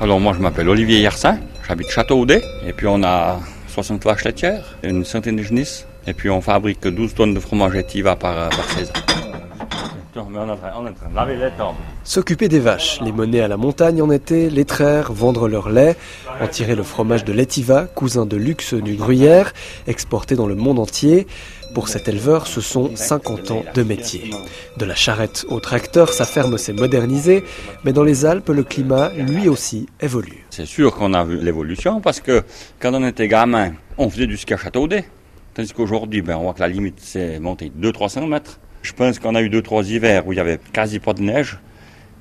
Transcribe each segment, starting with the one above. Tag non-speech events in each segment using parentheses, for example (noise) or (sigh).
Alors moi je m'appelle Olivier Yersin, j'habite Château-Audet et puis on a 60 vaches laitières, une centaine de genisses et puis on fabrique 12 tonnes de fromage étiva par, par saison. S'occuper des vaches, les mener à la montagne en été, les traire, vendre leur lait, en tirer le fromage de l'Etiva, cousin de luxe du gruyère, exporté dans le monde entier. Pour cet éleveur, ce sont 50 ans de métier. De la charrette au tracteur, sa ferme s'est modernisée, mais dans les Alpes, le climat, lui aussi, évolue. C'est sûr qu'on a vu l'évolution parce que quand on était gamin, on faisait du ski à Châteaudet. Tandis qu'aujourd'hui, ben, on voit que la limite s'est montée 200-300 mètres. Je pense qu'on a eu deux trois hivers où il y avait quasi pas de neige.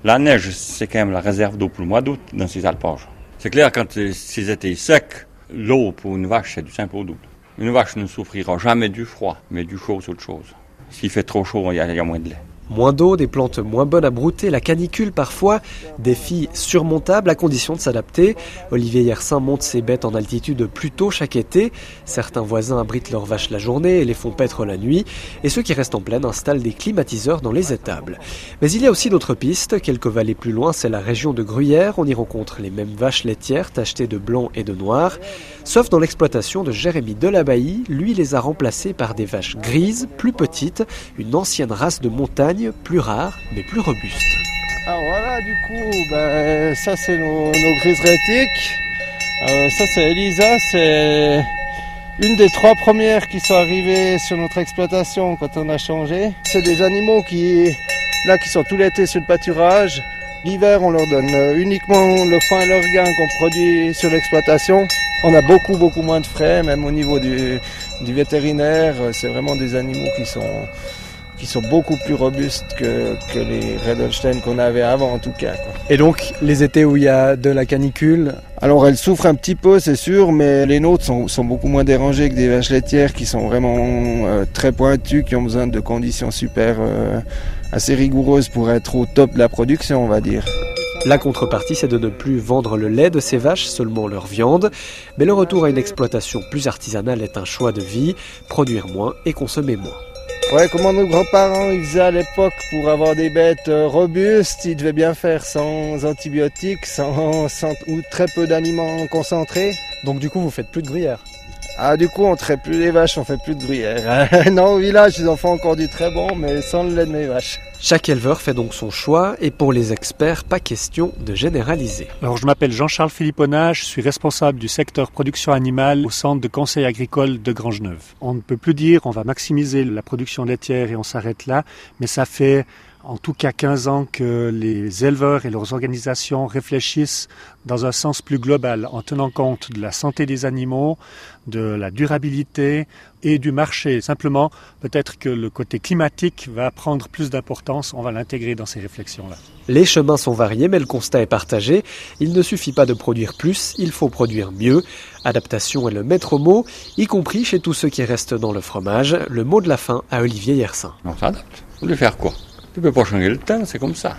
La neige, c'est quand même la réserve d'eau pour le mois d'août dans ces alpages. C'est clair, quand ces étés secs, l'eau pour une vache, c'est du simple au double. Une vache ne souffrira jamais du froid, mais du chaud, c'est autre chose. S'il fait trop chaud, il y y a moins de lait. Moins d'eau, des plantes moins bonnes à brouter, la canicule parfois, défi surmontable à condition de s'adapter. Olivier Yersin monte ses bêtes en altitude plus tôt chaque été. Certains voisins abritent leurs vaches la journée et les font paître la nuit. Et ceux qui restent en plaine installent des climatiseurs dans les étables. Mais il y a aussi d'autres pistes. Quelques vallées plus loin, c'est la région de Gruyère. On y rencontre les mêmes vaches laitières tachetées de blanc et de noir. Sauf dans l'exploitation de Jérémy Delabailly, lui les a remplacées par des vaches grises, plus petites, une ancienne race de montagne plus rare mais plus robuste. Alors voilà, du coup, ben, ça c'est nos, grises rétiques. Euh, ça c'est Elisa, c'est une des trois premières qui sont arrivées sur notre exploitation quand on a changé. C'est des animaux qui, là, qui sont tout l'été sur le pâturage. L'hiver, on leur donne uniquement le foin et l'orgain qu'on produit sur l'exploitation. On a beaucoup, beaucoup moins de frais, même au niveau du vétérinaire. C'est vraiment des animaux qui sont qui sont beaucoup plus robustes que, que les Redelstein qu'on avait avant en tout cas. Quoi. Et donc les étés où il y a de la canicule? Alors elles souffrent un petit peu c'est sûr, mais les nôtres sont, sont, beaucoup moins dérangées que des vaches laitières qui sont vraiment euh, très pointues, qui ont besoin de conditions super euh, assez rigoureuses pour être au top de la production on va dire. La contrepartie, c'est de ne plus vendre le lait de ces vaches, seulement leur viande. Mais le retour à une exploitation plus artisanale est un choix de vie, produire moins et consommer moins. Ouais, comment nos grands-parents ils faisaient à l'époque pour avoir des bêtes euh, robustes, ils devaient bien faire sans antibiotiques, sans, sans ou très peu d'aliments concentrés. Donc du coup, vous faites plus de gruyère ah, du coup, on traite plus les vaches, on fait plus de gruyère. (laughs) non, au village, ils en font encore du très bon, mais sans le lait de mes vaches. Chaque éleveur fait donc son choix, et pour les experts, pas question de généraliser. Alors, je m'appelle Jean-Charles Philipponnage, je suis responsable du secteur production animale au centre de conseil agricole de Grangeneuve. On ne peut plus dire on va maximiser la production laitière et on s'arrête là, mais ça fait en tout cas 15 ans que les éleveurs et leurs organisations réfléchissent dans un sens plus global en tenant compte de la santé des animaux, de la durabilité et du marché. Simplement, peut-être que le côté climatique va prendre plus d'importance, on va l'intégrer dans ces réflexions-là. Les chemins sont variés, mais le constat est partagé. Il ne suffit pas de produire plus, il faut produire mieux. Adaptation est le maître mot, y compris chez tous ceux qui restent dans le fromage. Le mot de la fin à Olivier Yersin. On s'adapte. Vous voulez faire quoi? Tu peux pas changer le temps, c'est comme ça.